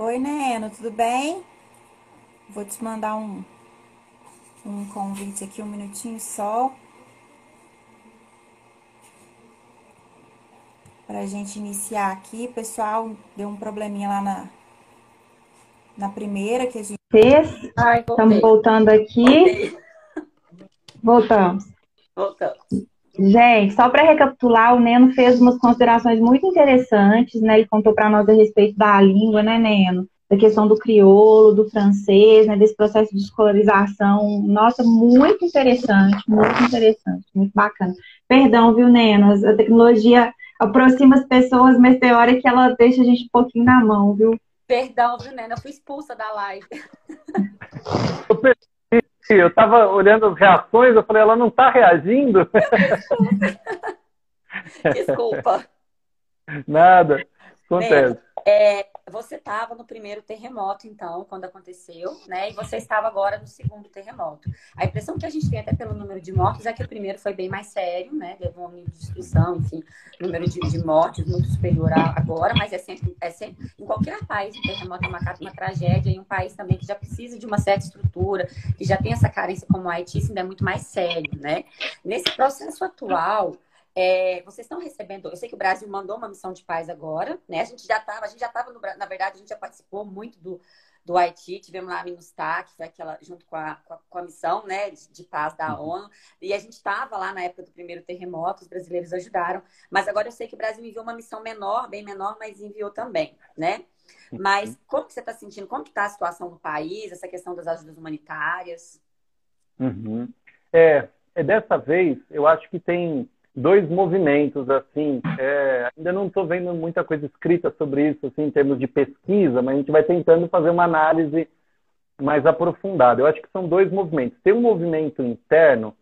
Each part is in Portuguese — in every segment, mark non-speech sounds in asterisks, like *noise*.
Oi, Neno, tudo bem? Vou te mandar um, um convite aqui, um minutinho só. Pra gente iniciar aqui. Pessoal, deu um probleminha lá na, na primeira que a gente fez. Estamos voltando aqui. Voltei. Voltamos. Voltamos. Gente, só para recapitular, o Neno fez umas considerações muito interessantes, né? Ele contou para nós a respeito da língua, né, Neno? Da questão do crioulo, do francês, né? Desse processo de escolarização. Nossa, muito interessante, muito interessante, muito bacana. Perdão, viu, Neno? A tecnologia aproxima as pessoas, mas tem hora que ela deixa a gente um pouquinho na mão, viu? Perdão, viu, Nena? Eu fui expulsa da live. Eu estava olhando as reações, eu falei, ela não está reagindo? *laughs* Desculpa. *laughs* Nada, acontece. É, você estava no primeiro terremoto, então, quando aconteceu, né? E você estava agora no segundo terremoto. A impressão que a gente tem até pelo número de mortos é que o primeiro foi bem mais sério, né? Levou um nível de destruição, enfim, número de, de mortes muito superior a agora, mas é sempre, é sempre em qualquer país, o terremoto é uma, uma tragédia, em um país também que já precisa de uma certa estrutura, que já tem essa carência como o Haiti, ainda é muito mais sério, né? Nesse processo atual, é, vocês estão recebendo, eu sei que o Brasil mandou uma missão de paz agora, né? A gente já estava, a gente já estava na verdade, a gente já participou muito do, do Haiti, tivemos lá a MINUSTAH, que foi aquela, junto com a, com a, missão né, de, de paz da uhum. ONU, e a gente estava lá na época do primeiro terremoto, os brasileiros ajudaram, mas agora eu sei que o Brasil enviou uma missão menor, bem menor, mas enviou também, né? Uhum. Mas como que você está sentindo? Como que está a situação no país, essa questão das ajudas humanitárias? Uhum. É, é, dessa vez, eu acho que tem dois movimentos assim. É, ainda não estou vendo muita coisa escrita sobre isso assim, em termos de pesquisa, mas a gente vai tentando fazer uma análise mais aprofundada. Eu acho que são dois movimentos. Tem um movimento interno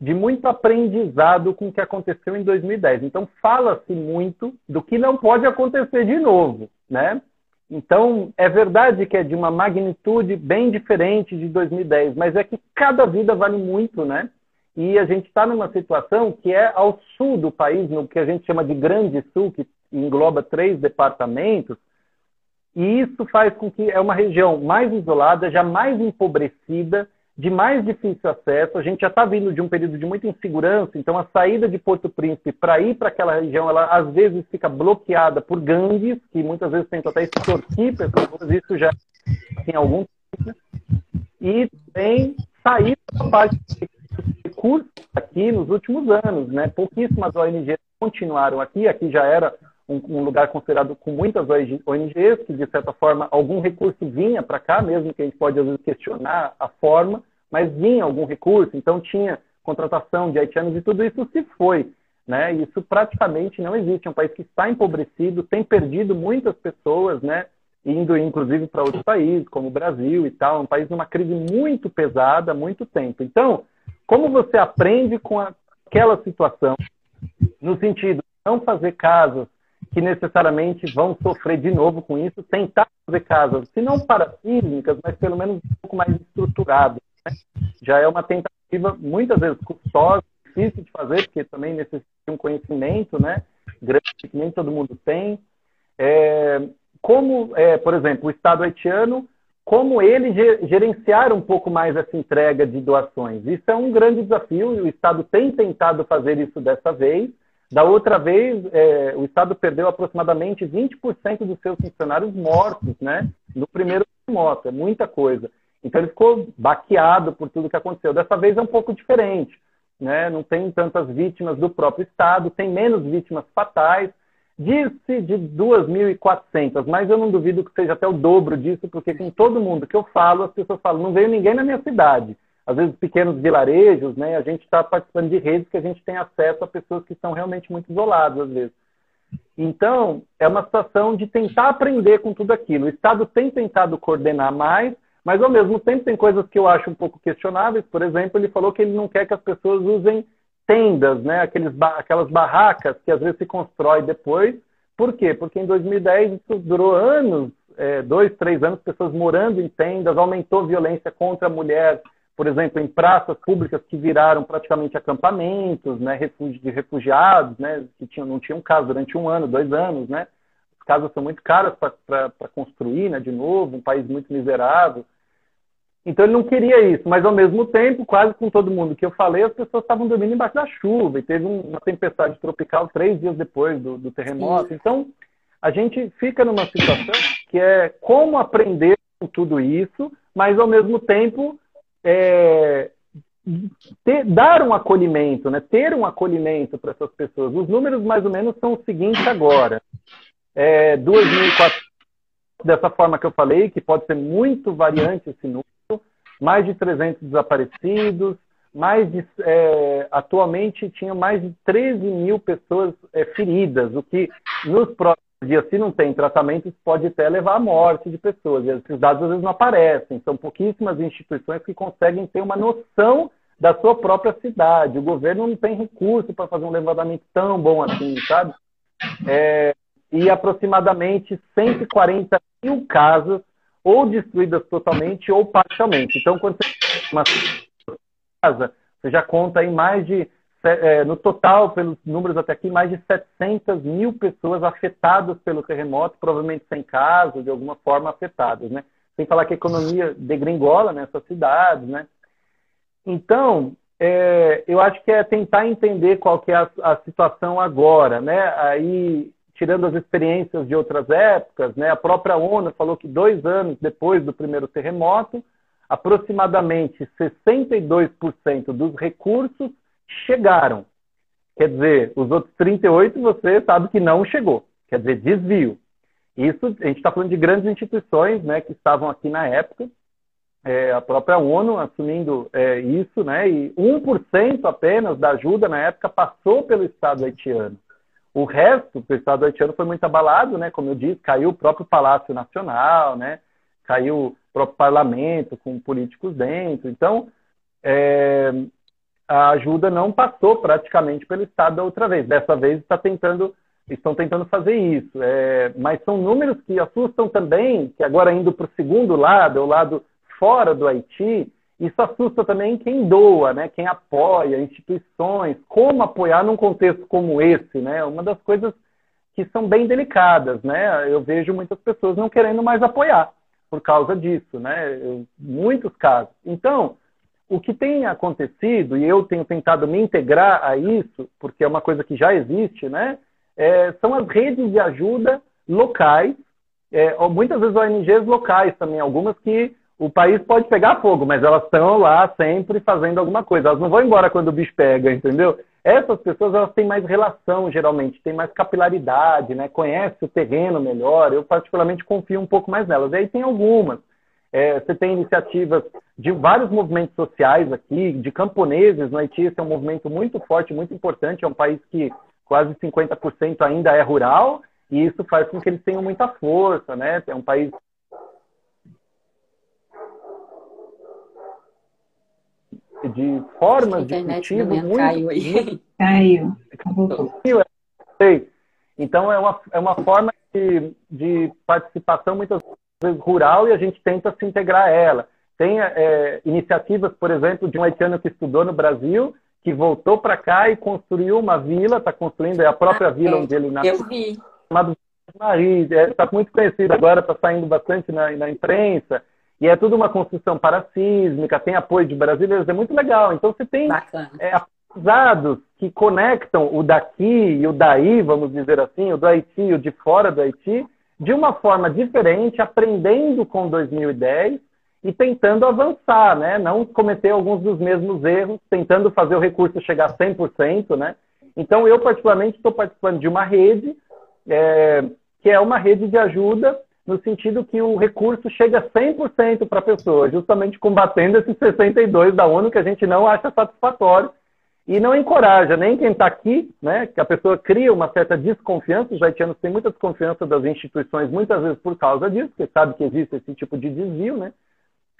de muito aprendizado com o que aconteceu em 2010. Então fala-se muito do que não pode acontecer de novo, né? Então, é verdade que é de uma magnitude bem diferente de 2010, mas é que cada vida vale muito, né? E a gente está numa situação que é ao sul do país, no que a gente chama de Grande Sul, que engloba três departamentos, e isso faz com que é uma região mais isolada, já mais empobrecida, de mais difícil acesso. A gente já está vindo de um período de muita insegurança, então a saída de Porto Príncipe para ir para aquela região, ela às vezes fica bloqueada por gangues, que muitas vezes tentam até extorquir pessoas, isso já tem algum tempo. E também sair da parte recursos aqui nos últimos anos, né? Pouquíssimas ONGs continuaram aqui, aqui já era um, um lugar considerado com muitas ONGs, que de certa forma algum recurso vinha para cá, mesmo que a gente pode às vezes questionar a forma, mas vinha algum recurso, então tinha contratação de haitianos e tudo isso se foi. Né? Isso praticamente não existe. É um país que está empobrecido, tem perdido muitas pessoas, né? indo inclusive para outros países, como o Brasil e tal. É um país numa crise muito pesada há muito tempo. Então, como você aprende com aquela situação, no sentido de não fazer casas que necessariamente vão sofrer de novo com isso, tentar fazer casas, se não parasísmicas, mas pelo menos um pouco mais estruturadas. Né? Já é uma tentativa, muitas vezes custosa, difícil de fazer, porque também necessita de um conhecimento né, grande que nem todo mundo tem. É, como, é, por exemplo, o Estado haitiano como ele gerenciar um pouco mais essa entrega de doações. Isso é um grande desafio e o Estado tem tentado fazer isso dessa vez. Da outra vez, é, o Estado perdeu aproximadamente 20% dos seus funcionários mortos, né? No primeiro terremoto, é muita coisa. Então ele ficou baqueado por tudo que aconteceu. Dessa vez é um pouco diferente, né? Não tem tantas vítimas do próprio Estado, tem menos vítimas fatais, Diz-se de 2.400, mas eu não duvido que seja até o dobro disso, porque com todo mundo que eu falo, as pessoas falam, não veio ninguém na minha cidade. Às vezes pequenos vilarejos, né? A gente está participando de redes que a gente tem acesso a pessoas que estão realmente muito isoladas, às vezes. Então, é uma situação de tentar aprender com tudo aquilo. O Estado tem tentado coordenar mais, mas ao mesmo tempo tem coisas que eu acho um pouco questionáveis. Por exemplo, ele falou que ele não quer que as pessoas usem tendas, né? Aqueles, aquelas barracas que às vezes se constrói depois. Por quê? Porque em 2010 isso durou anos, é, dois, três anos, pessoas morando em tendas, aumentou violência contra a mulher, por exemplo, em praças públicas que viraram praticamente acampamentos, né? de refugiados, né? Que tinham, não tinham casa durante um ano, dois anos, né? casas são muito caras para construir, né, de novo, um país muito miserável. Então ele não queria isso, mas ao mesmo tempo, quase com todo mundo que eu falei, as pessoas estavam dormindo embaixo da chuva e teve uma tempestade tropical três dias depois do, do terremoto. Sim. Então a gente fica numa situação que é como aprender com tudo isso, mas ao mesmo tempo é, ter, dar um acolhimento, né? ter um acolhimento para essas pessoas. Os números mais ou menos são os seguintes agora. É, 2.400, dessa forma que eu falei, que pode ser muito variante esse número, mais de 300 desaparecidos, mais de, é, atualmente tinha mais de 13 mil pessoas é, feridas, o que nos próximos dias, se não tem tratamento, pode até levar à morte de pessoas. E esses dados às vezes não aparecem, são pouquíssimas instituições que conseguem ter uma noção da sua própria cidade. O governo não tem recurso para fazer um levantamento tão bom assim, sabe? É, e aproximadamente 140 mil casas ou destruídas totalmente ou parcialmente. Então, quando você uma casa, você já conta em mais de, é, no total, pelos números até aqui, mais de 700 mil pessoas afetadas pelo terremoto, provavelmente sem casa, de alguma forma afetadas, né? Sem falar que a economia degringola nessas cidades, né? Então, é, eu acho que é tentar entender qual que é a, a situação agora, né? Aí tirando as experiências de outras épocas, né, a própria ONU falou que dois anos depois do primeiro terremoto, aproximadamente 62% dos recursos chegaram. Quer dizer, os outros 38% você sabe que não chegou. Quer dizer, desvio. Isso, a gente está falando de grandes instituições né, que estavam aqui na época, é, a própria ONU assumindo é, isso, né, e 1% apenas da ajuda na época passou pelo Estado haitiano. O resto do Estado haitiano foi muito abalado, né? Como eu disse, caiu o próprio Palácio Nacional, né? Caiu o próprio parlamento com políticos dentro. Então, é, a ajuda não passou praticamente pelo Estado da outra vez. Dessa vez está tentando, estão tentando fazer isso. É, mas são números que assustam também, que agora indo para o segundo lado, o lado fora do Haiti, isso assusta também quem doa, né? quem apoia, instituições, como apoiar num contexto como esse, né? Uma das coisas que são bem delicadas, né? Eu vejo muitas pessoas não querendo mais apoiar por causa disso, né? Eu, muitos casos. Então, o que tem acontecido, e eu tenho tentado me integrar a isso, porque é uma coisa que já existe, né? É, são as redes de ajuda locais, é, muitas vezes ONGs locais também, algumas que o país pode pegar fogo, mas elas estão lá sempre fazendo alguma coisa. Elas não vão embora quando o bicho pega, entendeu? Essas pessoas elas têm mais relação, geralmente, têm mais capilaridade, né? Conhece o terreno melhor. Eu particularmente confio um pouco mais nelas. E aí tem algumas. É, você tem iniciativas de vários movimentos sociais aqui, de camponeses no Haiti. Esse é um movimento muito forte, muito importante. É um país que quase 50% ainda é rural e isso faz com que eles tenham muita força, né? É um país de formas de cultivo muito, caiu aí. Muito... Caiu. Sei. Então é uma, é uma forma de, de participação muitas vezes rural e a gente tenta se integrar a ela. Tem é, iniciativas, por exemplo, de um haitiano que estudou no Brasil, que voltou para cá e construiu uma vila, está construindo é a própria ah, vila é. onde ele nasceu. Eu vi. Chamado Marie, está é, muito conhecido agora, está saindo bastante na, na imprensa. E é tudo uma construção parasísmica, tem apoio de brasileiros, é muito legal. Então você tem é, aprendizados que conectam o daqui e o daí, vamos dizer assim, o do Haiti e o de fora do Haiti, de uma forma diferente, aprendendo com 2010 e tentando avançar, né? Não cometer alguns dos mesmos erros, tentando fazer o recurso chegar a 100%, né? Então, eu particularmente estou participando de uma rede, é, que é uma rede de ajuda no sentido que o recurso chega 100% para a pessoa, justamente combatendo esses 62 da ONU que a gente não acha satisfatório e não encoraja nem quem está aqui, né, que a pessoa cria uma certa desconfiança, os haitianos têm muita desconfiança das instituições, muitas vezes por causa disso, porque sabe que existe esse tipo de desvio, né,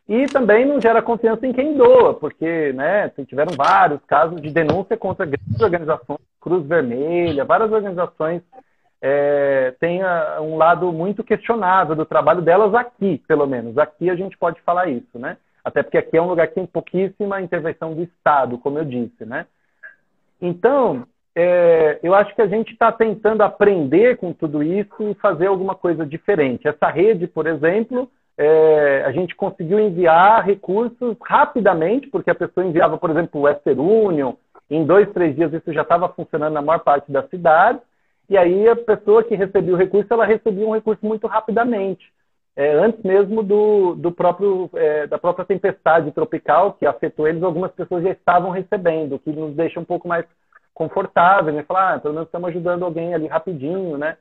e também não gera confiança em quem doa, porque né, tiveram vários casos de denúncia contra grandes organizações, Cruz Vermelha, várias organizações é, tenha um lado muito questionável do trabalho delas aqui, pelo menos. Aqui a gente pode falar isso, né? Até porque aqui é um lugar que tem pouquíssima intervenção do Estado, como eu disse, né? Então, é, eu acho que a gente está tentando aprender com tudo isso e fazer alguma coisa diferente. Essa rede, por exemplo, é, a gente conseguiu enviar recursos rapidamente, porque a pessoa enviava, por exemplo, o Western Union, em dois, três dias isso já estava funcionando na maior parte da cidade, e aí a pessoa que recebia o recurso, ela recebia um recurso muito rapidamente. É, antes mesmo do, do próprio, é, da própria tempestade tropical que afetou eles, algumas pessoas já estavam recebendo, o que nos deixa um pouco mais confortável, né? Falar, ah, pelo menos estamos ajudando alguém ali rapidinho, né?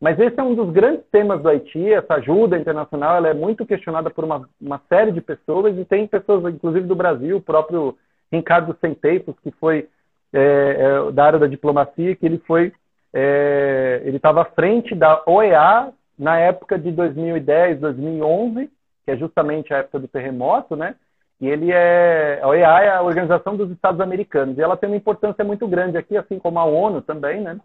Mas esse é um dos grandes temas do Haiti, essa ajuda internacional, ela é muito questionada por uma, uma série de pessoas, e tem pessoas, inclusive do Brasil, o próprio Ricardo Centeipos, que foi é, é, da área da diplomacia, que ele foi, é, ele estava à frente da OEA na época de 2010, 2011, que é justamente a época do terremoto, né? E ele é a OEA é a Organização dos Estados Americanos, e ela tem uma importância muito grande aqui, assim como a ONU também, né?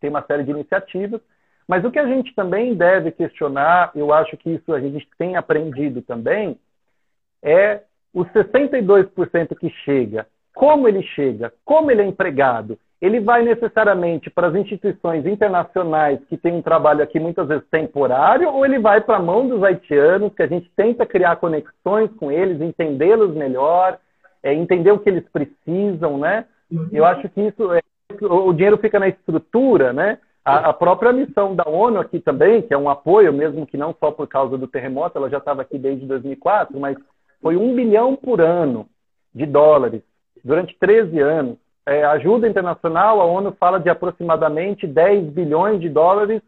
Tem uma série de iniciativas. Mas o que a gente também deve questionar, eu acho que isso a gente tem aprendido também, é os 62% que chega, como ele chega, como ele é empregado, ele vai necessariamente para as instituições internacionais que têm um trabalho aqui muitas vezes temporário, ou ele vai para a mão dos haitianos, que a gente tenta criar conexões com eles, entendê-los melhor, é, entender o que eles precisam, né? Uhum. Eu acho que isso, é, o dinheiro fica na estrutura, né? A, a, própria missão da ONU aqui também, que é um apoio, mesmo que não só por causa do terremoto, ela já estava aqui desde 2004, mas foi um bilhão por ano de dólares durante 13 anos. É, ajuda internacional, a ONU fala de aproximadamente 10 bilhões de dólares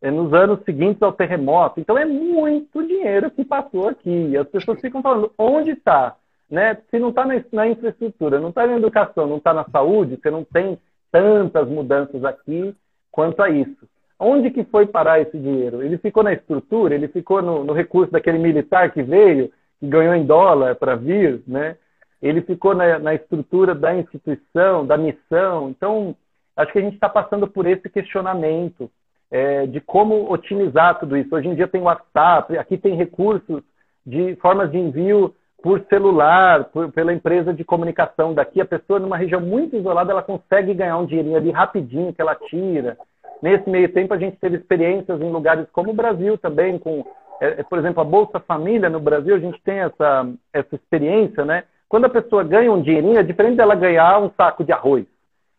é, nos anos seguintes ao terremoto. Então é muito dinheiro que passou aqui. As pessoas ficam falando, onde está? Né? Se não está na, na, infraestrutura, não está na educação, não está na saúde, você não tem tantas mudanças aqui quanto a isso. Onde que foi parar esse dinheiro? Ele ficou na estrutura, ele ficou no, no recurso daquele militar que veio, que ganhou em dólar para vir, né? Ele ficou na, na estrutura da instituição, da missão. Então, acho que a gente está passando por esse questionamento é, de como otimizar tudo isso. Hoje em dia tem WhatsApp, aqui tem recursos de formas de envio por celular, por, pela empresa de comunicação daqui. A pessoa numa região muito isolada, ela consegue ganhar um dinheirinho ali rapidinho que ela tira. Nesse meio tempo, a gente teve experiências em lugares como o Brasil também, com, é, por exemplo, a Bolsa Família no Brasil, a gente tem essa, essa experiência, né? Quando a pessoa ganha um dinheirinho, é diferente dela ganhar um saco de arroz.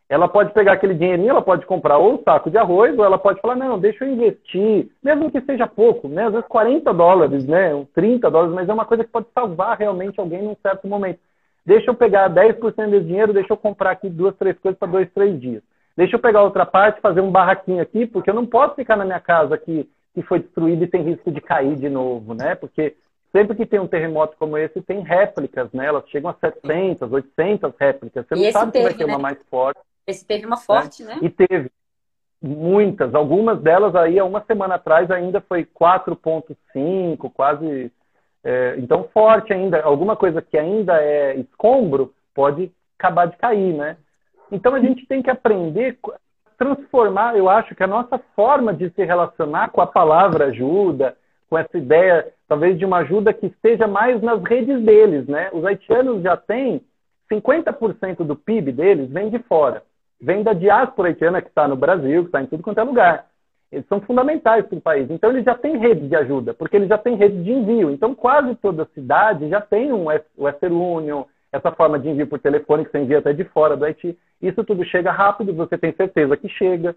Ela pode pegar aquele dinheirinho, ela pode comprar ou um saco de arroz, ou ela pode falar, não, deixa eu investir, mesmo que seja pouco, né? Às vezes 40 dólares, né? 30 dólares, mas é uma coisa que pode salvar realmente alguém num certo momento. Deixa eu pegar 10% desse dinheiro, deixa eu comprar aqui duas, três coisas para dois, três dias. Deixa eu pegar outra parte, fazer um barraquinho aqui, porque eu não posso ficar na minha casa aqui que foi destruída e tem risco de cair de novo, né? Porque sempre que tem um terremoto como esse, tem réplicas, né? Elas chegam a 700, 800 réplicas. Você e não sabe teve, se vai ter né? uma mais forte. Esse teve uma forte, né? né? E teve muitas. Algumas delas aí, há uma semana atrás, ainda foi 4.5, quase... É, então, forte ainda. Alguma coisa que ainda é escombro pode acabar de cair, né? Então, a gente tem que aprender transformar, eu acho que a nossa forma de se relacionar com a palavra ajuda, com essa ideia, talvez, de uma ajuda que esteja mais nas redes deles, né? Os haitianos já têm 50% do PIB deles vem de fora. Vem da diáspora haitiana que está no Brasil, que está em tudo quanto é lugar. Eles são fundamentais para o país. Então, eles já têm rede de ajuda, porque eles já têm rede de envio. Então, quase toda cidade já tem um Western Union, essa forma de envio por telefone que você envia até de fora do Haiti. Isso tudo chega rápido, você tem certeza que chega.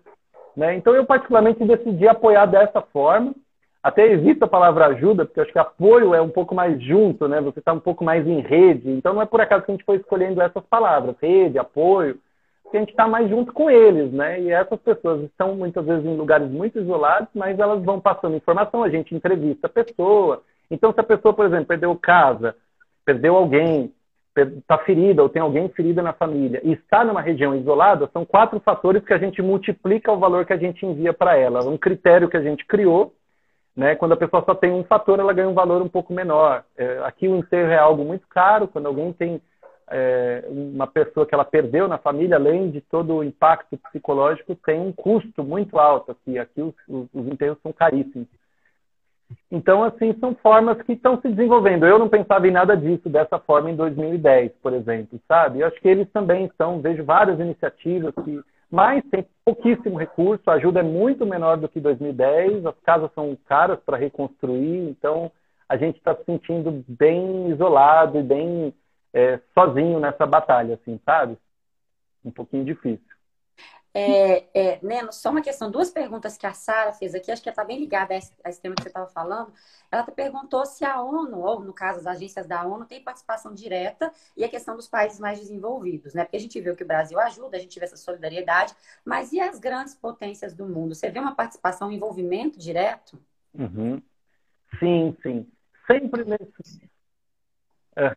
Né? Então, eu particularmente decidi apoiar dessa forma até evito a palavra ajuda, porque acho que apoio é um pouco mais junto, né? Você está um pouco mais em rede. Então não é por acaso que a gente foi escolhendo essas palavras, rede, apoio, porque a gente está mais junto com eles, né? E essas pessoas estão muitas vezes em lugares muito isolados, mas elas vão passando informação, a gente entrevista a pessoa. Então se a pessoa, por exemplo, perdeu casa, perdeu alguém, está ferida ou tem alguém ferida na família e está numa região isolada, são quatro fatores que a gente multiplica o valor que a gente envia para ela. Um critério que a gente criou né? Quando a pessoa só tem um fator, ela ganha um valor um pouco menor. É, aqui o enterro é algo muito caro, quando alguém tem é, uma pessoa que ela perdeu na família, além de todo o impacto psicológico, tem um custo muito alto aqui. Aqui os, os, os enterros são caríssimos. Então, assim, são formas que estão se desenvolvendo. Eu não pensava em nada disso dessa forma em 2010, por exemplo, sabe? Eu acho que eles também estão, vejo várias iniciativas que mas tem pouquíssimo recurso, a ajuda é muito menor do que 2010, as casas são caras para reconstruir, então a gente está se sentindo bem isolado e bem é, sozinho nessa batalha, assim, sabe? Um pouquinho difícil. É, é, Neno, só uma questão, duas perguntas que a Sara fez aqui, acho que está bem ligada a esse, a esse, tema que você estava falando. Ela perguntou se a ONU, ou no caso as agências da ONU, tem participação direta e a questão dos países mais desenvolvidos, né? Porque a gente vê que o Brasil ajuda, a gente vê essa solidariedade, mas e as grandes potências do mundo? Você vê uma participação, um envolvimento direto? Uhum. Sim, sim. Sempre nesse. É.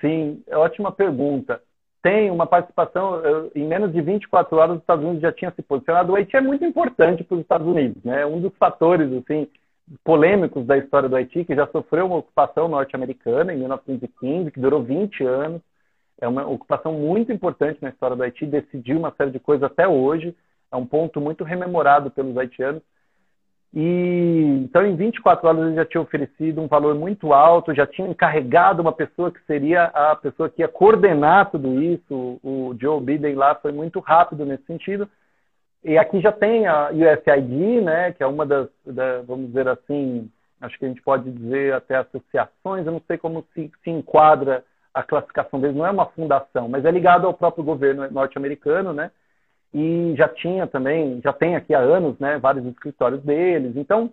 Sim, ótima pergunta tem uma participação, em menos de 24 horas os Estados Unidos já tinha se posicionado. O Haiti é muito importante para os Estados Unidos, né? Um dos fatores assim polêmicos da história do Haiti, que já sofreu uma ocupação norte-americana em 1915, que durou 20 anos. É uma ocupação muito importante na história do Haiti, decidiu uma série de coisas até hoje. É um ponto muito rememorado pelos haitianos. E então, em 24 horas, ele já tinha oferecido um valor muito alto, já tinha encarregado uma pessoa que seria a pessoa que ia coordenar tudo isso. O Joe Biden lá foi muito rápido nesse sentido. E aqui já tem a USAID, né, que é uma das, da, vamos dizer assim, acho que a gente pode dizer até associações, eu não sei como se, se enquadra a classificação deles, não é uma fundação, mas é ligado ao próprio governo norte-americano, né? E já tinha também, já tem aqui há anos, né, vários escritórios deles. Então,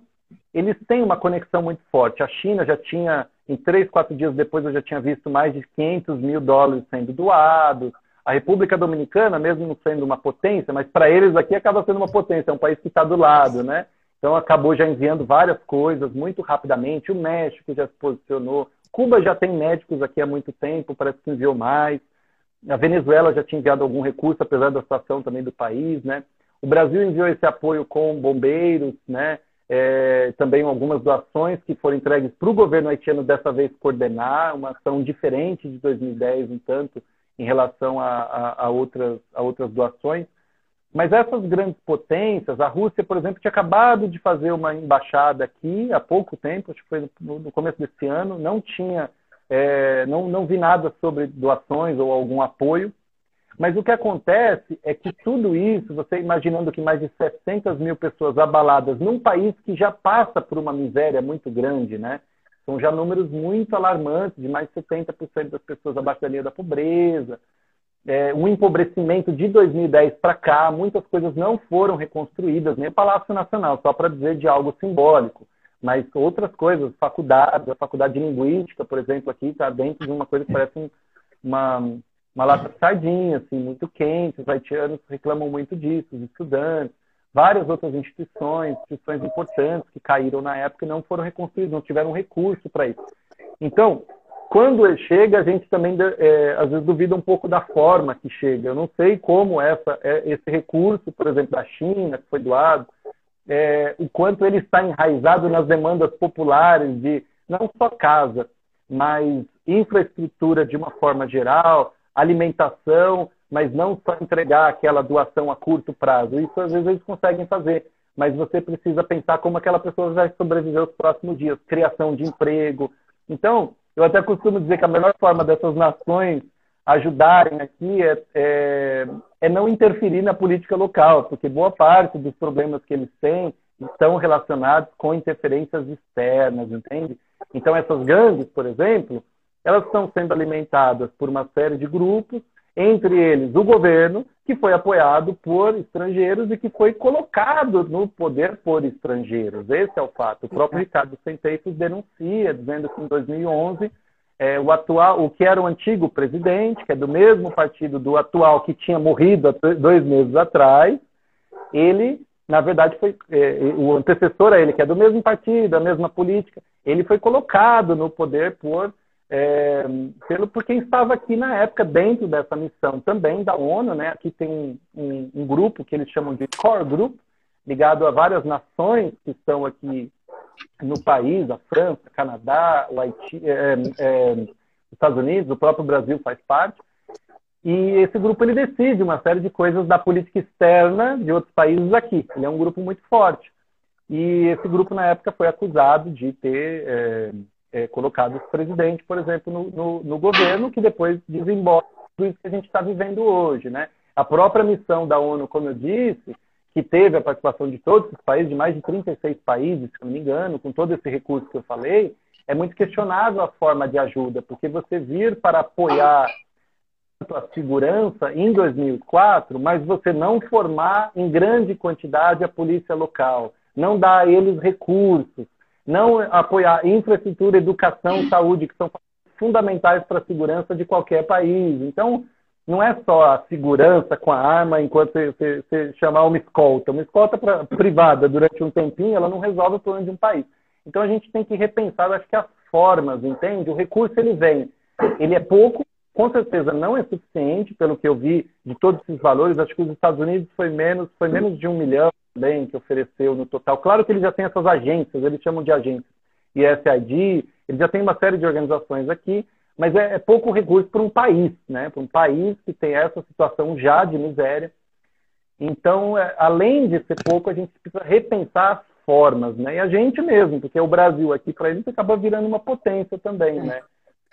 eles têm uma conexão muito forte. A China já tinha, em três, quatro dias depois, eu já tinha visto mais de 500 mil dólares sendo doados. A República Dominicana, mesmo não sendo uma potência, mas para eles aqui acaba sendo uma potência, é um país que está do lado, né? Então acabou já enviando várias coisas muito rapidamente. O México já se posicionou. Cuba já tem médicos aqui há muito tempo, parece que enviou mais. A Venezuela já tinha enviado algum recurso, apesar da situação também do país, né? O Brasil enviou esse apoio com bombeiros, né? É, também algumas doações que foram entregues para o governo haitiano dessa vez coordenar, uma ação diferente de 2010, um tanto, em relação a, a, a, outras, a outras doações. Mas essas grandes potências, a Rússia, por exemplo, tinha acabado de fazer uma embaixada aqui há pouco tempo, acho que foi no, no começo desse ano, não tinha é, não, não vi nada sobre doações ou algum apoio. Mas o que acontece é que tudo isso, você imaginando que mais de 600 mil pessoas abaladas num país que já passa por uma miséria muito grande, né? São já números muito alarmantes, de mais de 70% das pessoas abaixo da linha da pobreza. É, um empobrecimento de 2010 para cá, muitas coisas não foram reconstruídas, nem o Palácio Nacional, só para dizer de algo simbólico mas outras coisas, faculdade, a faculdade de linguística, por exemplo, aqui está dentro de uma coisa que parece uma, uma lata de sardinha, assim, muito quente. Os haitianos reclamam muito disso, os estudantes. Várias outras instituições, instituições importantes que caíram na época e não foram reconstruídas, não tiveram recurso para isso. Então, quando ele chega, a gente também é, às vezes duvida um pouco da forma que chega. Eu não sei como essa, é, esse recurso, por exemplo, da China, que foi doado, é, o quanto ele está enraizado nas demandas populares de não só casa, mas infraestrutura de uma forma geral, alimentação, mas não só entregar aquela doação a curto prazo. Isso às vezes eles conseguem fazer, mas você precisa pensar como aquela pessoa vai sobreviver os próximos dias, criação de emprego. Então, eu até costumo dizer que a melhor forma dessas nações ajudarem aqui é, é, é, não interferir na política local, porque boa parte dos problemas que eles têm estão relacionados com interferências externas, entende? Então, essas gangues, por exemplo, elas estão sendo alimentadas por uma série de grupos, entre eles o governo, que foi apoiado por estrangeiros e que foi colocado no poder por estrangeiros. Esse é o fato. O próprio Ricardo Senteitos denuncia, dizendo que em 2011 é, o atual, o que era o antigo presidente, que é do mesmo partido do atual que tinha morrido dois meses atrás, ele, na verdade, foi é, o antecessor a ele, que é do mesmo partido, da mesma política, ele foi colocado no poder por é, pelo por quem estava aqui na época dentro dessa missão também da ONU, né? Aqui tem um, um, um grupo que eles chamam de Core Group, ligado a várias nações que estão aqui no país, a França, Canadá, o Haiti, é, é, os Estados Unidos, o próprio Brasil faz parte. E esse grupo ele decide uma série de coisas da política externa de outros países aqui. Ele é um grupo muito forte. E esse grupo, na época, foi acusado de ter é, é, colocado o presidente, por exemplo, no, no, no, governo, que depois desemboca tudo isso que a gente está vivendo hoje. Né? A própria missão da ONU, como eu disse, que teve a participação de todos os países, de mais de 36 países, se não me engano, com todo esse recurso que eu falei, é muito questionável a forma de ajuda, porque você vir para apoiar a segurança em 2004, mas você não formar em grande quantidade a polícia local, não dar a eles recursos, não apoiar infraestrutura, educação, saúde, que são fundamentais para a segurança de qualquer país. Então, não é só a segurança com a arma enquanto você, você, você chamar uma escolta. Uma escolta pra, privada durante um tempinho, ela não resolve o problema de um país. Então a gente tem que repensar, acho que as formas, entende? O recurso ele vem, ele é pouco, com certeza não é suficiente, pelo que eu vi de todos esses valores. Acho que os Estados Unidos foi menos, foi menos de um milhão também que ofereceu no total. Claro que ele já tem essas agências, eles chamam de agências, ISID, ele já tem uma série de organizações aqui, mas é, é pouco recurso para um país, né? Para um país que tem essa situação já de miséria. Então, é, além de ser pouco, a gente precisa repensar as formas, né? E a gente mesmo, porque o Brasil aqui para eles acaba virando uma potência também, né?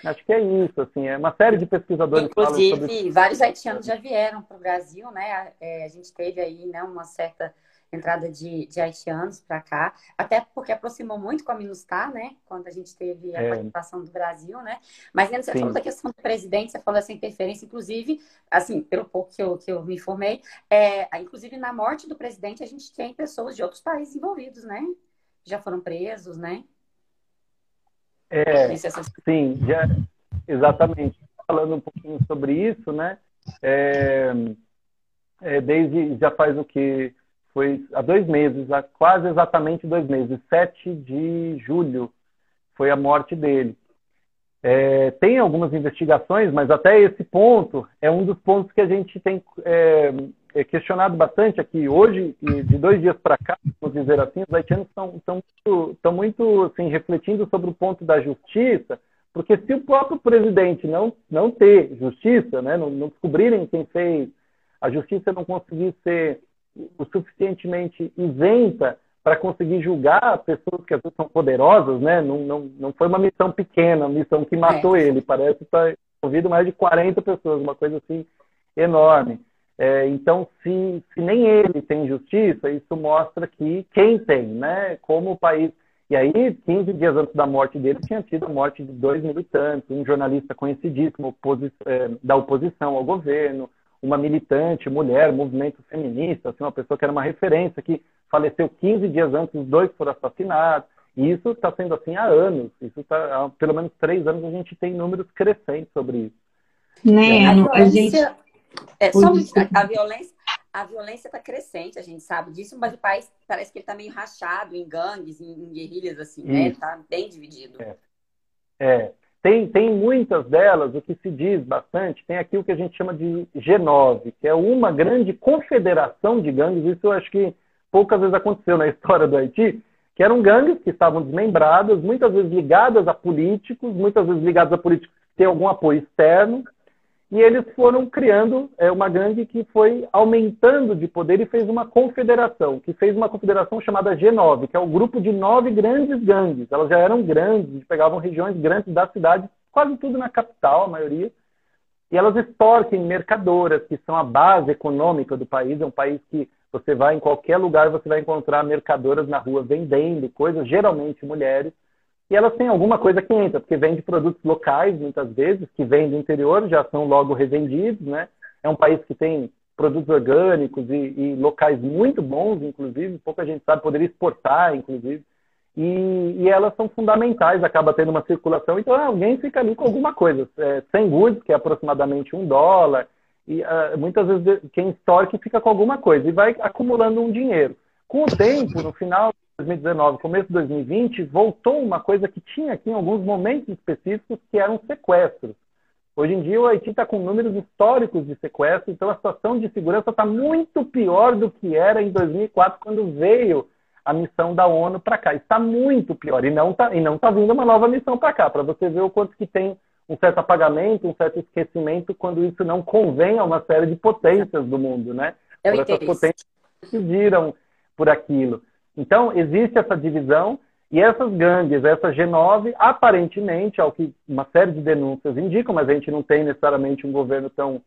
Acho que é isso, assim, é uma série de pesquisadores. Inclusive, sobre... vários haitianos já vieram para o Brasil, né? É, a gente teve aí, né, uma certa entrada de, de haitianos para cá, até porque aproximou muito com a MINUSTAH, né? Quando a gente teve a é. participação do Brasil, né? Mas, Neno, você Sim. falou da questão do presidente, você falou dessa interferência, inclusive, assim, pelo pouco que eu, que eu me informei, é, inclusive na morte do presidente a gente tem pessoas de outros países envolvidos, né? Já foram presos, né? É, sim, já, exatamente. Falando um pouquinho sobre isso, né? É, é, desde já faz o que foi há dois meses, há quase exatamente dois meses, 7 de julho foi a morte dele. É, tem algumas investigações, mas até esse ponto é um dos pontos que a gente tem é, é questionado bastante aqui. Hoje, de dois dias para cá, vamos dizer assim, os haitianos estão, muito, estão muito assim, refletindo sobre o ponto da justiça, porque se o próprio presidente não, não ter justiça, né, não, não descobrirem quem fez, a justiça não conseguir ser o suficientemente isenta para conseguir julgar pessoas que às vezes são poderosas, né? Não, não, não foi uma missão pequena, uma missão que matou é. ele. Parece estar envolvido mais de 40 pessoas, uma coisa assim enorme. É, então, se, se nem ele tem justiça, isso mostra que quem tem, né? Como o país. E aí, 15 dias antes da morte dele, tinha tido a morte de dois militantes, um jornalista conhecidíssimo é, da oposição ao governo, uma militante, mulher, movimento feminista, assim, uma pessoa que era uma referência, que faleceu 15 dias antes, os dois foram assassinados. E isso está sendo assim há anos. Isso tá, há pelo menos três anos a gente tem números crescentes sobre isso. Né? A, violência, a gente... é, só a violência, a violência está crescente, a gente sabe disso, mas o país parece que ele está meio rachado em gangues, em, em guerrilhas, assim, né? Está bem dividido. É. é. Tem, tem muitas delas, o que se diz bastante, tem aqui o que a gente chama de G9, que é uma grande confederação de gangues, isso eu acho que poucas vezes aconteceu na *laughs* história do Haiti, que eram gangues que estavam desmembradas, muitas vezes ligadas a políticos, muitas vezes ligadas a políticos que têm algum apoio externo, e eles foram criando é, uma gangue que foi aumentando de poder e fez uma confederação, que fez uma confederação chamada G9, que é o grupo de nove grandes gangues. Elas já eram grandes, pegavam regiões grandes da cidade, quase tudo na capital, a maioria. E elas extorquem mercadoras, que são a base econômica do país. É um país que você vai em qualquer lugar, você vai encontrar mercadoras na rua vendendo coisas, geralmente mulheres e elas têm alguma coisa que entra, porque vende produtos locais, muitas vezes, que vêm do interior, já são logo revendidos, né? É um país que tem produtos orgânicos e, e locais muito bons, inclusive, pouca gente sabe, poderia exportar, inclusive. E, e, elas são fundamentais, acaba tendo uma circulação, então alguém fica ali com alguma coisa, é, 100 goods, que é aproximadamente um dólar, e uh, muitas vezes quem extorque fica com alguma coisa e vai acumulando um dinheiro. Com o tempo, no final 2019, começo de 2020, voltou uma coisa que tinha aqui em alguns momentos específicos, que eram sequestros. Hoje em dia, o Haiti está com números históricos de sequestro, então a situação de segurança está muito pior do que era em 2004, quando veio a missão da ONU para cá. Está muito pior, e não está tá vindo uma nova missão para cá, para você ver o quanto que tem um certo apagamento, um certo esquecimento, quando isso não convém a uma série de potências do mundo, né? Eu essas potências decidiram por aquilo. Então, existe essa divisão e essas gangues, essa G9, aparentemente, ao que uma série de denúncias indicam, mas a gente não tem necessariamente um governo tão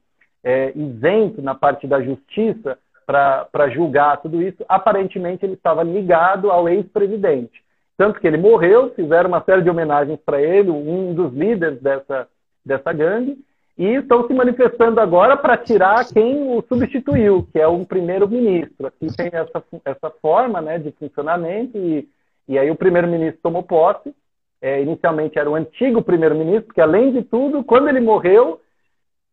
é, isento na parte da justiça para julgar tudo isso, aparentemente ele estava ligado ao ex-presidente. Tanto que ele morreu, fizeram uma série de homenagens para ele, um dos líderes dessa, dessa gangue, e estão se manifestando agora para tirar quem o substituiu, que é um primeiro-ministro. Aqui tem essa, essa forma né, de funcionamento, e, e aí o primeiro-ministro tomou posse. É, inicialmente era o antigo primeiro-ministro, que além de tudo, quando ele morreu,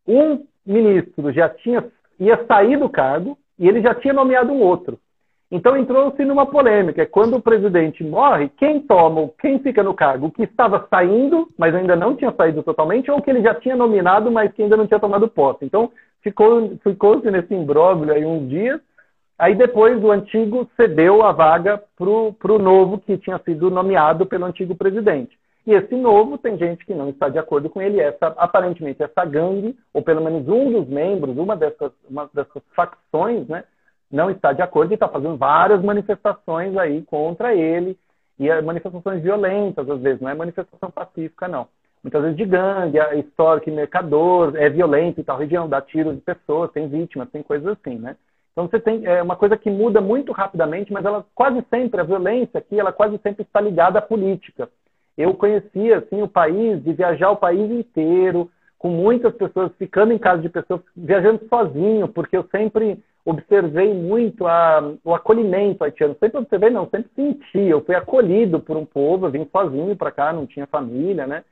um ministro já tinha ia sair do cargo e ele já tinha nomeado um outro. Então entrou-se numa polêmica. Quando o presidente morre, quem toma, quem fica no cargo? O que estava saindo, mas ainda não tinha saído totalmente, ou que ele já tinha nominado, mas que ainda não tinha tomado posse. Então ficou-se ficou nesse imbróglio aí uns dias. Aí depois o antigo cedeu a vaga para o novo que tinha sido nomeado pelo antigo presidente. E esse novo tem gente que não está de acordo com ele. Essa, aparentemente essa gangue, ou pelo menos um dos membros, uma dessas, uma dessas facções, né, não está de acordo e está fazendo várias manifestações aí contra ele, e é manifestações violentas, às vezes, não é manifestação pacífica, não. Muitas vezes de gangue, é histórico mercador, é violento em tal região, dá tiros de pessoas, tem vítimas, tem coisas assim, né? Então você tem é uma coisa que muda muito rapidamente, mas ela quase sempre, a violência aqui, ela quase sempre está ligada à política. Eu conhecia assim o país, de viajar o país inteiro, com muitas pessoas ficando em casa de pessoas, viajando sozinho, porque eu sempre observei muito a, o acolhimento haitiano. Sempre observei, não, sempre senti. Eu fui acolhido por um povo, eu vim sozinho para cá, não tinha família, né?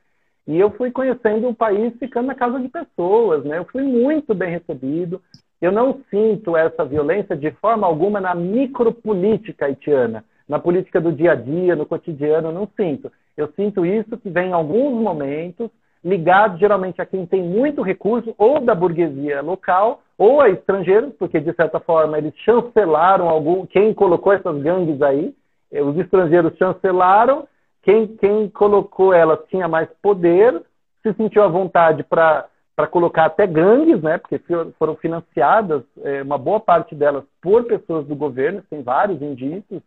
E eu fui conhecendo o país ficando na casa de pessoas, né? Eu fui muito bem recebido. Eu não sinto essa violência de forma alguma na micropolítica haitiana, na política do dia a dia, no cotidiano, eu não sinto. Eu sinto isso que vem em alguns momentos ligado geralmente a quem tem muito recurso, ou da burguesia local, ou a estrangeiros, porque de certa forma eles chancelaram algum, quem colocou essas gangues aí, eh, os estrangeiros chancelaram, quem, quem colocou elas tinha mais poder, se sentiu à vontade para colocar até gangues, né, porque foram financiadas, é, uma boa parte delas, por pessoas do governo, tem vários indícios,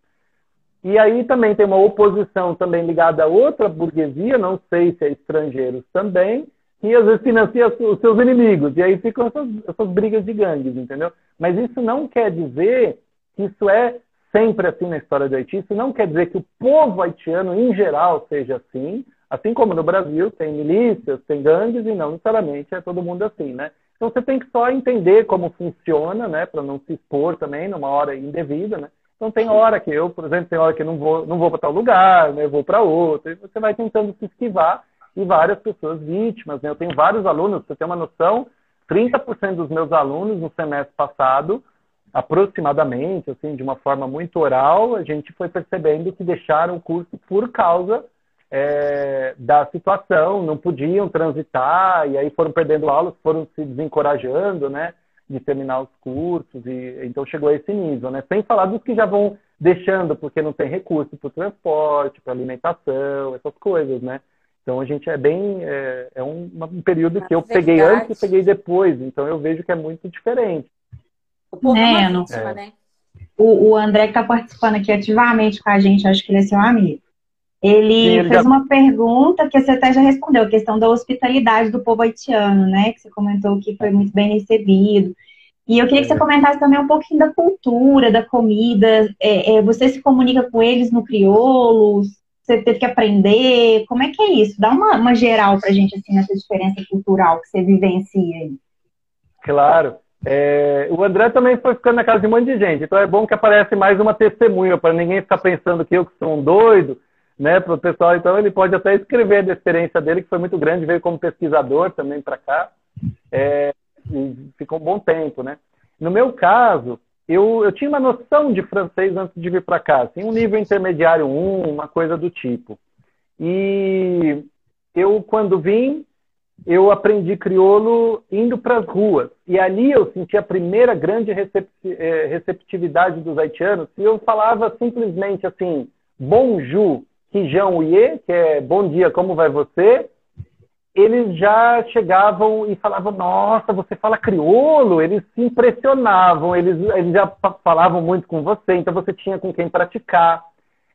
e aí também tem uma oposição também ligada a outra burguesia, não sei se é estrangeiros também, que às vezes financia os seus inimigos. E aí ficam essas, essas brigas de gangues, entendeu? Mas isso não quer dizer que isso é sempre assim na história do Haiti. Isso não quer dizer que o povo haitiano, em geral, seja assim. Assim como no Brasil, tem milícias, tem gangues, e não necessariamente é todo mundo assim, né? Então você tem que só entender como funciona, né? Para não se expor também numa hora indevida, né? Então tem hora que eu, por exemplo, tem hora que não vou, não vou para tal lugar, né? vou para outro, e você vai tentando se esquivar e várias pessoas vítimas. Né? Eu tenho vários alunos, você tem uma noção, 30% dos meus alunos no semestre passado, aproximadamente, assim, de uma forma muito oral, a gente foi percebendo que deixaram o curso por causa é, da situação, não podiam transitar, e aí foram perdendo aulas, foram se desencorajando, né? De terminar os cursos, e então chegou a esse nível, né? Sem falar dos que já vão deixando porque não tem recurso para o transporte, para alimentação, essas coisas, né? Então a gente é bem é, é um, um, período que eu peguei antes e peguei depois, então eu vejo que é muito diferente. O povo é vítima, é. né? O, o André que está participando aqui ativamente com a gente, acho que ele é seu amigo. Ele, Sim, ele fez já... uma pergunta que você até já respondeu, a questão da hospitalidade do povo haitiano, né? Que você comentou que foi muito bem recebido. E eu queria que você é. comentasse também um pouquinho da cultura, da comida. É, é, você se comunica com eles no crioulo? Você teve que aprender? Como é que é isso? Dá uma, uma geral pra gente, assim, nessa diferença cultural que você vivencia aí. Claro. É, o André também foi ficando na casa de um monte de gente, então é bom que aparece mais uma testemunha, para ninguém ficar pensando que eu que sou um doido, né, para o pessoal. Então, ele pode até escrever da experiência dele, que foi muito grande, veio como pesquisador também para cá, é, e ficou um bom tempo, né. No meu caso, eu, eu tinha uma noção de francês antes de vir para cá, assim, um nível intermediário 1, uma coisa do tipo. E eu, quando vim, eu aprendi crioulo indo para as ruas. E ali eu senti a primeira grande é, receptividade dos haitianos. E eu falava simplesmente assim, bonjour, Kijão Uye, que é bom dia, como vai você? Eles já chegavam e falavam, nossa, você fala crioulo? Eles se impressionavam, eles, eles já falavam muito com você, então você tinha com quem praticar.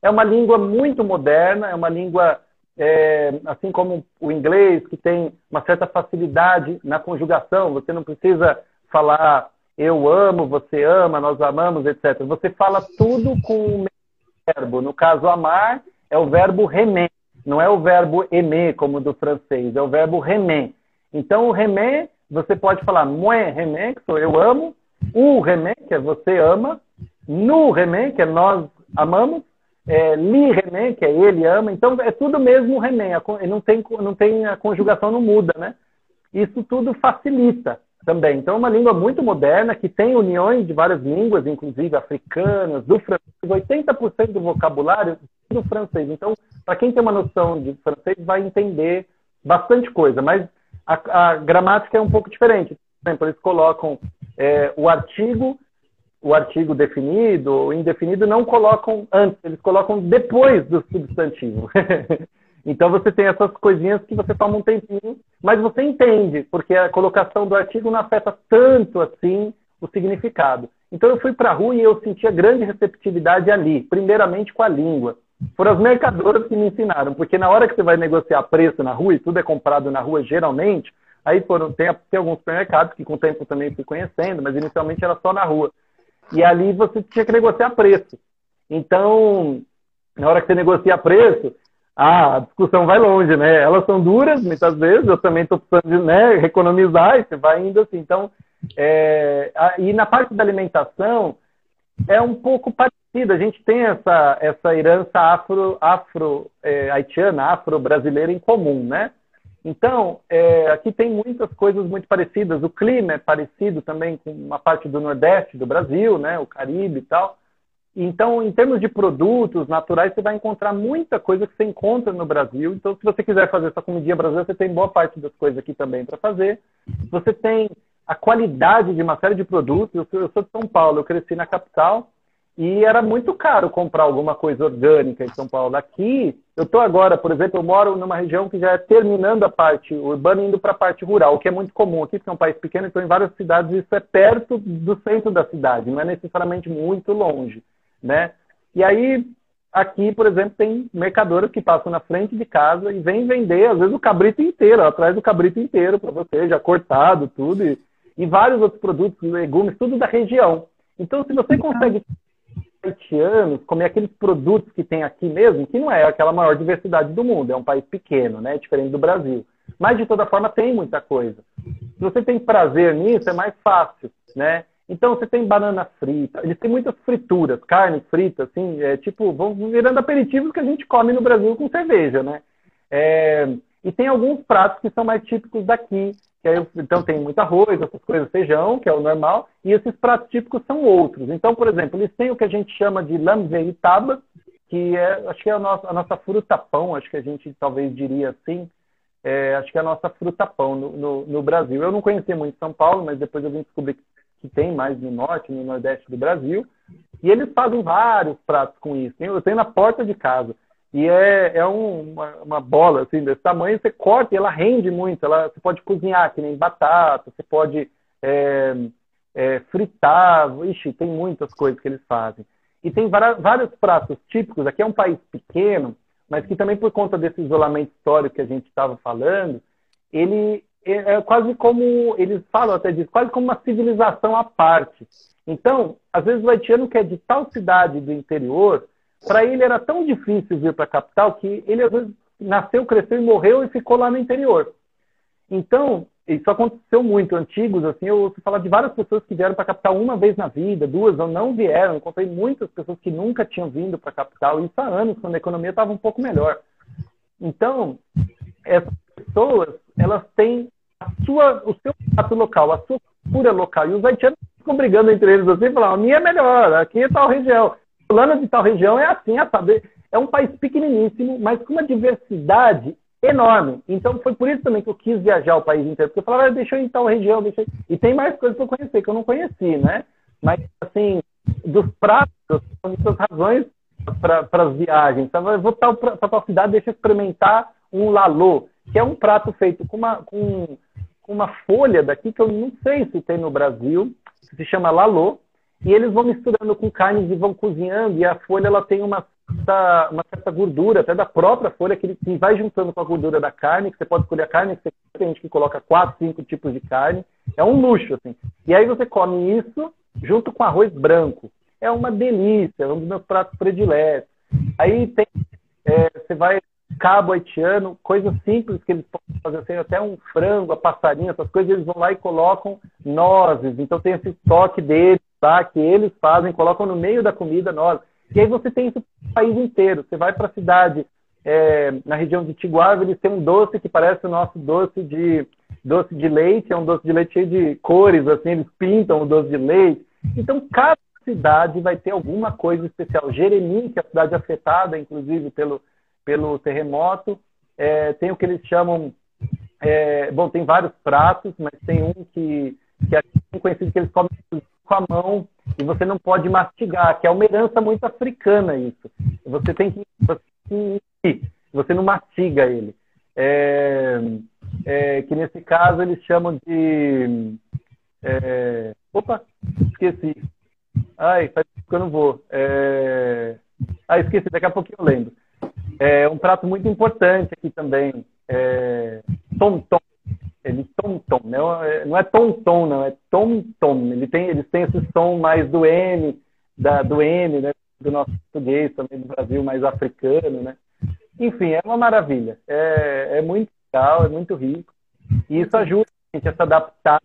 É uma língua muito moderna, é uma língua, é, assim como o inglês, que tem uma certa facilidade na conjugação, você não precisa falar eu amo, você ama, nós amamos, etc. Você fala tudo com o mesmo verbo. No caso, amar é o verbo remer, não é o verbo aimer, como do francês, é o verbo remer. Então, o remer, você pode falar moi remer, que sou eu amo, o remer, que é você ama, no remer, que é nós amamos, é, li remer, que é ele ama. Então, é tudo mesmo remer, não tem, não tem a conjugação, não muda, né? Isso tudo facilita também. Então, é uma língua muito moderna, que tem uniões de várias línguas, inclusive africanas, do francês, 80% do vocabulário do francês. Então, para quem tem uma noção de francês, vai entender bastante coisa, mas a, a gramática é um pouco diferente. Por exemplo, eles colocam é, o artigo, o artigo definido, o indefinido, não colocam antes, eles colocam depois do substantivo. *laughs* Então você tem essas coisinhas que você toma um tempinho, mas você entende, porque a colocação do artigo não afeta tanto assim o significado. Então eu fui para a rua e eu sentia grande receptividade ali, primeiramente com a língua. Foram as mercadoras que me ensinaram, porque na hora que você vai negociar preço na rua, e tudo é comprado na rua geralmente, aí foram, tem, tem alguns supermercados que com o tempo também fui conhecendo, mas inicialmente era só na rua. E ali você tinha que negociar preço. Então, na hora que você negocia preço, a discussão vai longe, né? Elas são duras, muitas vezes, eu também estou precisando de né, economizar, e você vai indo assim. Então, é, e na parte da alimentação, é um pouco parecido. A gente tem essa, essa herança afro, afro é, haitiana, afro-brasileira em comum, né? Então, é, aqui tem muitas coisas muito parecidas. O clima é parecido também com uma parte do Nordeste do Brasil, né? O Caribe e tal. Então, em termos de produtos naturais, você vai encontrar muita coisa que você encontra no Brasil. Então, se você quiser fazer essa comidinha brasileira, você tem boa parte das coisas aqui também para fazer. Você tem a qualidade de uma série de produtos. Eu sou, eu sou de São Paulo, eu cresci na capital e era muito caro comprar alguma coisa orgânica em São Paulo. Aqui, eu estou agora, por exemplo, eu moro numa região que já é terminando a parte urbana e indo para a parte rural, o que é muito comum aqui, porque é um país pequeno, então em várias cidades isso é perto do centro da cidade, não é necessariamente muito longe né? E aí, aqui, por exemplo, tem mercadoras que passam na frente de casa e vêm vender, às vezes, o cabrito inteiro, atrás do cabrito inteiro para você, já cortado, tudo, e, e, vários outros produtos, legumes, tudo da região. Então, se você consegue haitianos comer aqueles produtos que tem aqui mesmo, que não é aquela maior diversidade do mundo, é um país pequeno, né? Diferente do Brasil. Mas, de toda forma, tem muita coisa. Se você tem prazer nisso, é mais fácil, né? Então você tem banana frita, eles têm muitas frituras, carne frita, assim, é, tipo, vão virando aperitivos que a gente come no Brasil com cerveja, né? É, e tem alguns pratos que são mais típicos daqui, que aí, então tem muito arroz, essas coisas, feijão, que é o normal, e esses pratos típicos são outros. Então, por exemplo, eles têm o que a gente chama de lamveritaba, que é, acho que é a nossa, a nossa fruta pão, acho que a gente talvez diria assim, é, acho que é a nossa fruta pão no, no, no, Brasil. Eu não conhecia muito São Paulo, mas depois eu vim descobrir que que tem mais no norte, no nordeste do Brasil. E eles fazem vários pratos com isso. Eu tenho na porta de casa. E é, é um, uma, uma, bola assim, desse tamanho, você corta e ela rende muito. Ela, você pode cozinhar, que nem batata, você pode é, é, fritar. Ixi, tem muitas coisas que eles fazem. E tem vários pratos típicos. Aqui é um país pequeno, mas que também por conta desse isolamento histórico que a gente estava falando, ele, é, é quase como, eles falam até disso, quase como uma civilização à parte. Então, às vezes o haitiano que é de tal cidade do interior, para ele era tão difícil vir para a capital que ele às vezes nasceu, cresceu e morreu e ficou lá no interior. Então, isso aconteceu muito, antigos, assim, eu ouço falar de várias pessoas que vieram para a capital uma vez na vida, duas, ou não vieram. Encontrei muitas pessoas que nunca tinham vindo para a capital, isso há anos, quando a economia estava um pouco melhor. Então, essas pessoas, elas têm a sua, o seu prato local, a sua cultura local. E os haitianos ficam brigando entre eles assim, falando, a minha é melhor, aqui é tal região. Fulano de tal região é assim, a saber. É um país pequeniníssimo, mas com uma diversidade enorme. Então foi por isso também que eu quis viajar o país inteiro, porque eu falava, ah, deixa eu ir em tal região, deixa eu... E tem mais coisas para conhecer que eu não conheci, né? Mas, assim, dos pratos, são muitas razões para as viagens. Então, eu vou para tal cidade, deixa eu experimentar um lalô que é um prato feito com uma, com, com uma folha daqui que eu não sei se tem no Brasil, que se chama lalô, e eles vão misturando com carnes e vão cozinhando, e a folha ela tem uma certa, uma certa gordura, até da própria folha, que, vai juntando com a gordura da carne, que você pode escolher a carne que você tem gente que coloca quatro, cinco tipos de carne, É um luxo, assim. E aí você come isso junto com arroz branco. É uma delícia, é um dos meus pratos prediletos. Aí tem, é, você vai cabo haitiano, coisas simples que eles podem fazer, assim, até um frango, a passarinho, essas coisas, eles vão lá e colocam nozes. Então tem esse toque deles, tá? Que eles fazem, colocam no meio da comida nozes. E aí você tem isso no país inteiro. Você vai para a cidade, é, na região de Tiguava, eles têm um doce que parece o nosso doce de doce de leite, é um doce de leite cheio de cores, assim, eles pintam o doce de leite. Então, cada cidade vai ter alguma coisa especial. Jeremim, que é a cidade afetada, inclusive, pelo, pelo terremoto, é, tem o que eles chamam. É, bom, tem vários pratos, mas tem um que, que é conhecido que eles comem com a mão e você não pode mastigar, que é uma herança muito africana isso. Você tem que, você, você não mastiga ele. É, é, que nesse caso eles chamam de. É, opa, esqueci. Ai, faz que eu não vou. Ah, esqueci, daqui a pouquinho eu lembro. É um prato muito importante aqui também. É, tom tom. Ele tom tom, não é, não é tom tom, não, é tom tom. Ele tem, eles têm esse som mais do M, da, do M, né? Do nosso português também, do Brasil mais africano, né? Enfim, é uma maravilha. É, é muito legal, é muito rico. E isso ajuda a gente a se adaptar,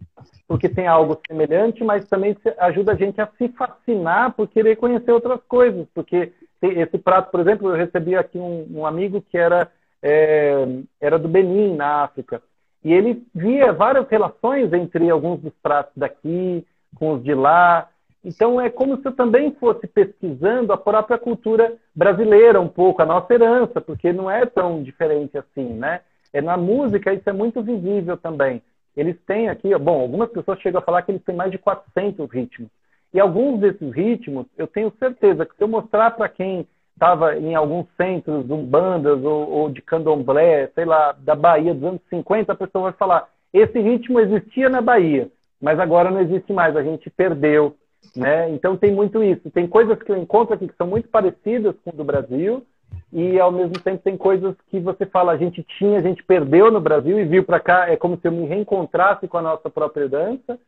porque tem algo semelhante, mas também ajuda a gente a se fascinar por querer conhecer outras coisas. Porque esse prato, por exemplo, eu recebi aqui um, um amigo que era, é, era do Benin, na África. E ele via várias relações entre alguns dos pratos daqui com os de lá. Então é como se eu também fosse pesquisando a própria cultura brasileira um pouco, a nossa herança, porque não é tão diferente assim, né? É na música isso é muito visível também. Eles têm aqui, bom, algumas pessoas chegam a falar que eles têm mais de 400 ritmos. E alguns desses ritmos, eu tenho certeza que se eu mostrar para quem estava em alguns centros, umbandas ou, ou de candomblé, sei lá, da Bahia dos anos 50, a pessoa vai falar: esse ritmo existia na Bahia, mas agora não existe mais, a gente perdeu. Né? Então tem muito isso. Tem coisas que eu encontro aqui que são muito parecidas com o do Brasil e ao mesmo tempo tem coisas que você fala a gente tinha, a gente perdeu no Brasil e viu para cá é como se eu me reencontrasse com a nossa própria dança.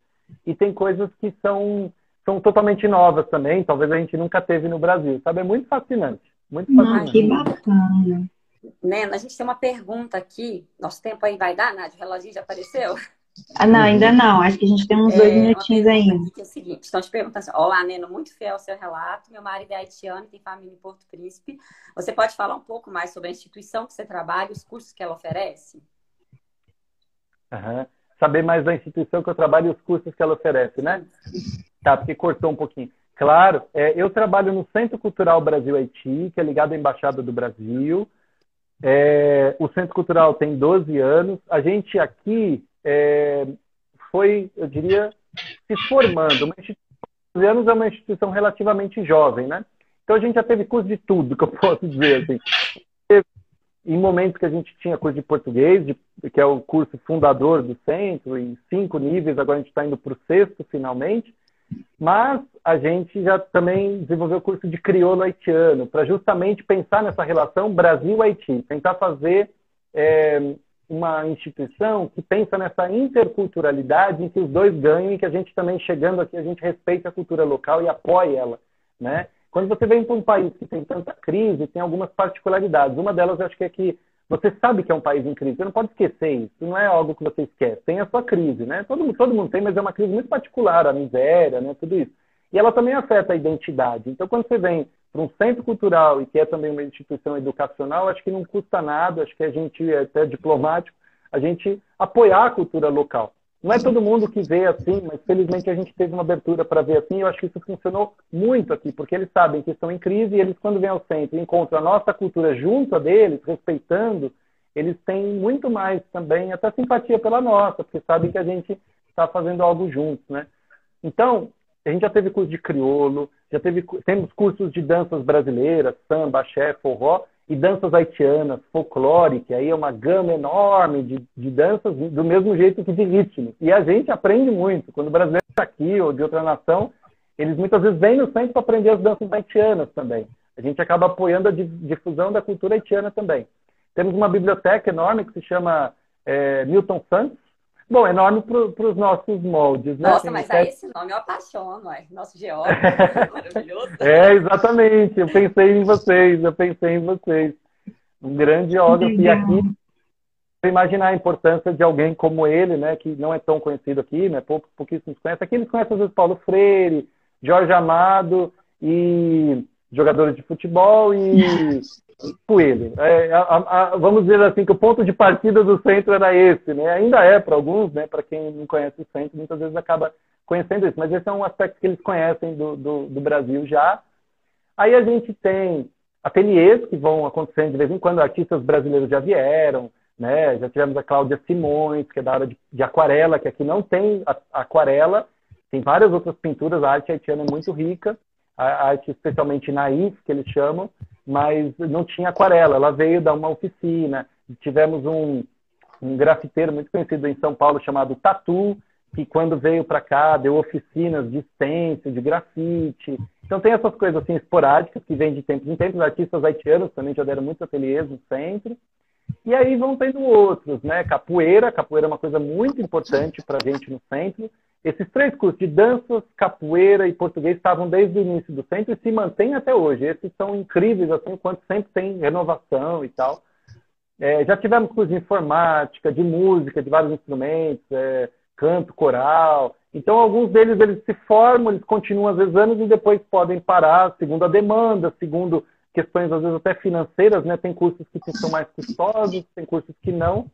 E tem coisas que são são totalmente novas também, talvez a gente nunca teve no Brasil, sabe? É muito fascinante. Muito fascinante. Ah, que bacana. Nena, a gente tem uma pergunta aqui. Nosso tempo aí vai dar, Nádia? O reloginho já apareceu? Ah, não, ainda não. Acho que a gente tem uns dois é, minutinhos ainda. é o seguinte, estão te perguntando assim, olá, Nena, muito fiel ao seu relato. Meu marido é haitiano e tem família em Porto Príncipe. Você pode falar um pouco mais sobre a instituição que você trabalha, os cursos que ela oferece? Uhum. Saber mais da instituição que eu trabalho e os cursos que ela oferece, né? Tá, porque cortou um pouquinho. Claro, é, eu trabalho no Centro Cultural Brasil-Haiti, que é ligado à Embaixada do Brasil. É, o Centro Cultural tem 12 anos. A gente aqui é, foi, eu diria, se formando. Uma instituição de 12 anos é uma instituição relativamente jovem, né? Então a gente já teve curso de tudo, que eu posso dizer assim. Em momentos que a gente tinha curso de português, de, que é o curso fundador do centro, em cinco níveis, agora a gente está indo para o sexto finalmente. Mas a gente já também desenvolveu o curso de crioulo haitiano, para justamente pensar nessa relação Brasil-Haiti, tentar fazer é, uma instituição que pensa nessa interculturalidade em que os dois ganham e que a gente também, chegando aqui, a gente respeite a cultura local e apoie ela. Né? Quando você vem para um país que tem tanta crise, tem algumas particularidades. Uma delas, acho que é que você sabe que é um país em crise, você não pode esquecer isso, não é algo que você esquece, tem a sua crise, né? Todo, todo mundo tem, mas é uma crise muito particular, a miséria, né? Tudo isso. E ela também afeta a identidade. Então, quando você vem para um centro cultural e que é também uma instituição educacional, acho que não custa nada, acho que a gente é até diplomático, a gente apoiar a cultura local. Não é todo mundo que vê assim, mas felizmente a gente teve uma abertura para ver assim. Eu acho que isso funcionou muito aqui, porque eles sabem que estão em crise e eles, quando vêm ao centro e encontram a nossa cultura junto a deles, respeitando, eles têm muito mais também, até simpatia pela nossa, porque sabem que a gente está fazendo algo juntos, né? Então, a gente já teve curso de crioulo, já teve, temos cursos de danças brasileiras, samba, axé, forró, e danças haitianas, folclore, que aí é uma gama enorme de, de danças do mesmo jeito que de ritmos. E a gente aprende muito. Quando o brasileiro está aqui ou de outra nação, eles muitas vezes vêm no centro para aprender as danças haitianas também. A gente acaba apoiando a difusão da cultura haitiana também. Temos uma biblioteca enorme que se chama é, Milton Santos, Bom, enorme para os nossos moldes, né? Nossa, mas aí esse nome eu apaixono, é. Nosso geógrafo, *laughs* maravilhoso. É, exatamente. Eu pensei em vocês, eu pensei em vocês. Um grande geógrafo. E aqui, imaginar a importância de alguém como ele, né? Que não é tão conhecido aqui, né? Pouco, pouquíssimos conhecem. Aqui eles conhecem às vezes Paulo Freire, Jorge Amado e jogadores de futebol e *laughs* Coelho. É, a, a, vamos dizer assim que o ponto de partida do centro era esse, né? Ainda é para alguns, né? Para quem não conhece o centro, muitas vezes acaba conhecendo isso. Mas esse é um aspecto que eles conhecem do, do, do Brasil já. Aí a gente tem ateliês que vão acontecendo de vez em quando, artistas brasileiros já vieram, né? Já tivemos a Cláudia Simões, que é da área de, de aquarela, que aqui não tem aquarela, tem várias outras pinturas, a arte haitiana é muito rica, a arte especialmente naif, que eles chamam, mas não tinha aquarela. Ela veio dar uma oficina. Tivemos um, um grafiteiro muito conhecido em São Paulo chamado Tatu, que quando veio para cá deu oficinas de stencil, de grafite. Então tem essas coisas assim esporádicas que vêm de tempos em tempos. Artistas haitianos também já deram muitos ateliês no centro. E aí vão tendo outros, né? Capoeira, capoeira é uma coisa muito importante para a gente no centro. Esses três cursos de danças, capoeira e português estavam desde o início do centro e se mantêm até hoje. Esses são incríveis, assim, enquanto sempre tem renovação e tal. É, já tivemos cursos de informática, de música, de vários instrumentos, é, canto, coral. Então, alguns deles eles se formam, eles continuam às vezes anos e depois podem parar, segundo a demanda, segundo questões às vezes até financeiras, né? Tem cursos que são mais custosos, tem cursos que não.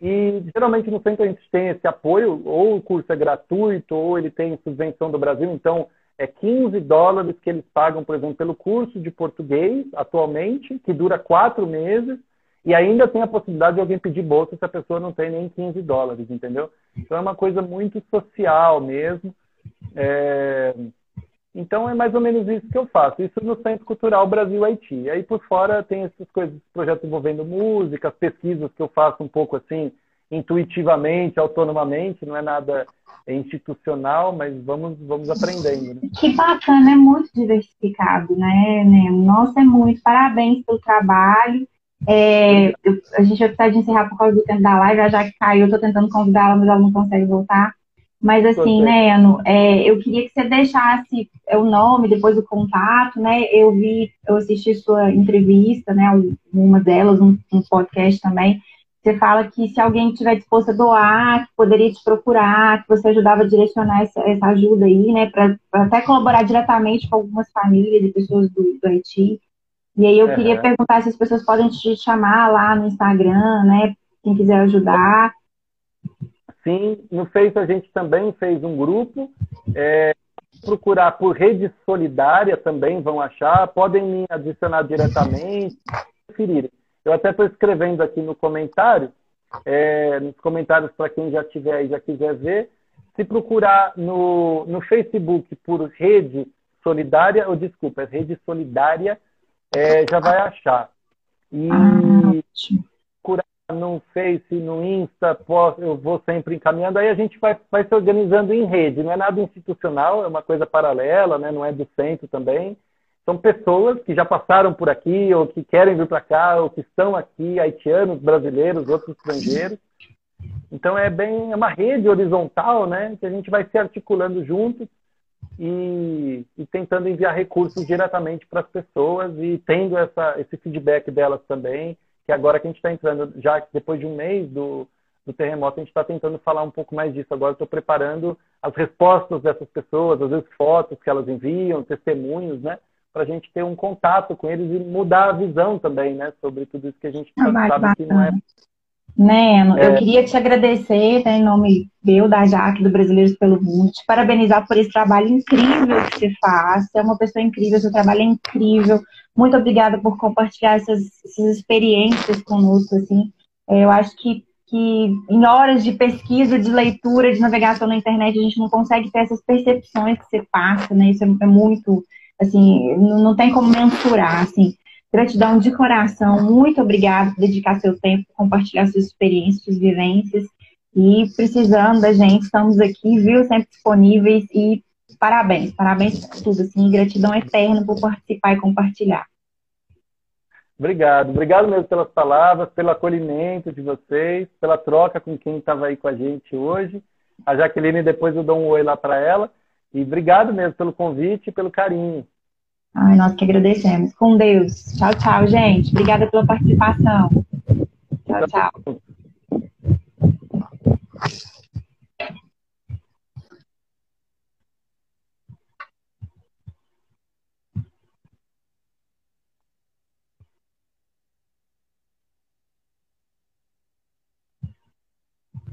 E geralmente no centro a gente tem esse apoio, ou o curso é gratuito, ou ele tem subvenção do Brasil, então é 15 dólares que eles pagam, por exemplo, pelo curso de português atualmente, que dura quatro meses, e ainda tem a possibilidade de alguém pedir bolsa se a pessoa não tem nem 15 dólares, entendeu? Então é uma coisa muito social mesmo. É... Então é mais ou menos isso que eu faço. Isso no Centro Cultural Brasil-Haiti. E aí por fora tem essas coisas, projetos envolvendo música, pesquisas que eu faço um pouco assim, intuitivamente, autonomamente, não é nada institucional, mas vamos, vamos aprendendo. Né? Que bacana, é muito diversificado, né, Nemo? Nossa, é muito. Parabéns pelo trabalho. É, eu, a gente vai precisar de encerrar por causa do tempo da live, já que caiu, eu estou tentando convidá-la, mas ela não consegue voltar. Mas assim, né, Ano, é, eu queria que você deixasse o nome, depois o contato, né? Eu vi, eu assisti sua entrevista, né? Uma delas, um, um podcast também. Você fala que se alguém estiver disposto a doar, que poderia te procurar, que você ajudava a direcionar essa, essa ajuda aí, né? Para até colaborar diretamente com algumas famílias e pessoas do, do Haiti. E aí eu queria perguntar se as pessoas podem te chamar lá no Instagram, né? Quem quiser ajudar. Sim, no Face a gente também fez um grupo. É, procurar por rede solidária também vão achar. Podem me adicionar diretamente, preferirem. Eu até estou escrevendo aqui no comentário, é, nos comentários para quem já tiver e já quiser ver. Se procurar no, no Facebook por rede solidária, ou desculpa, rede solidária, é, já vai achar. E ah, no Face, no Insta, eu vou sempre encaminhando, aí a gente vai, vai se organizando em rede, não é nada institucional, é uma coisa paralela, né? não é do centro também. São pessoas que já passaram por aqui, ou que querem vir para cá, ou que estão aqui, haitianos, brasileiros, outros estrangeiros. Então é bem é uma rede horizontal, né? Que a gente vai se articulando juntos e, e tentando enviar recursos diretamente para as pessoas e tendo essa, esse feedback delas também que agora que a gente está entrando, já depois de um mês do, do terremoto, a gente está tentando falar um pouco mais disso. Agora estou preparando as respostas dessas pessoas, às vezes fotos que elas enviam, testemunhos, né? Para a gente ter um contato com eles e mudar a visão também, né? Sobre tudo isso que a gente ah, sabe que não é Neno, é. eu queria te agradecer né, em nome meu, da Jaque, do Brasileiros pelo Mundo, te parabenizar por esse trabalho incrível que você faz. Você é uma pessoa incrível, seu trabalho é incrível. Muito obrigada por compartilhar essas, essas experiências conosco. Assim. É, eu acho que, que em horas de pesquisa, de leitura, de navegação na internet, a gente não consegue ter essas percepções que você passa, né? Isso é, é muito, assim, não, não tem como mensurar, assim. Gratidão de coração, muito obrigada por dedicar seu tempo, compartilhar suas experiências, suas vivências. E precisando da gente, estamos aqui, viu? Sempre disponíveis e parabéns, parabéns por tudo, assim, gratidão eterna por participar e compartilhar. Obrigado, obrigado mesmo pelas palavras, pelo acolhimento de vocês, pela troca com quem estava aí com a gente hoje. A Jaqueline, depois eu dou um oi lá para ela. E obrigado mesmo pelo convite e pelo carinho. Ai, nós que agradecemos. Com Deus. Tchau, tchau, gente. Obrigada pela participação. Tchau, tchau.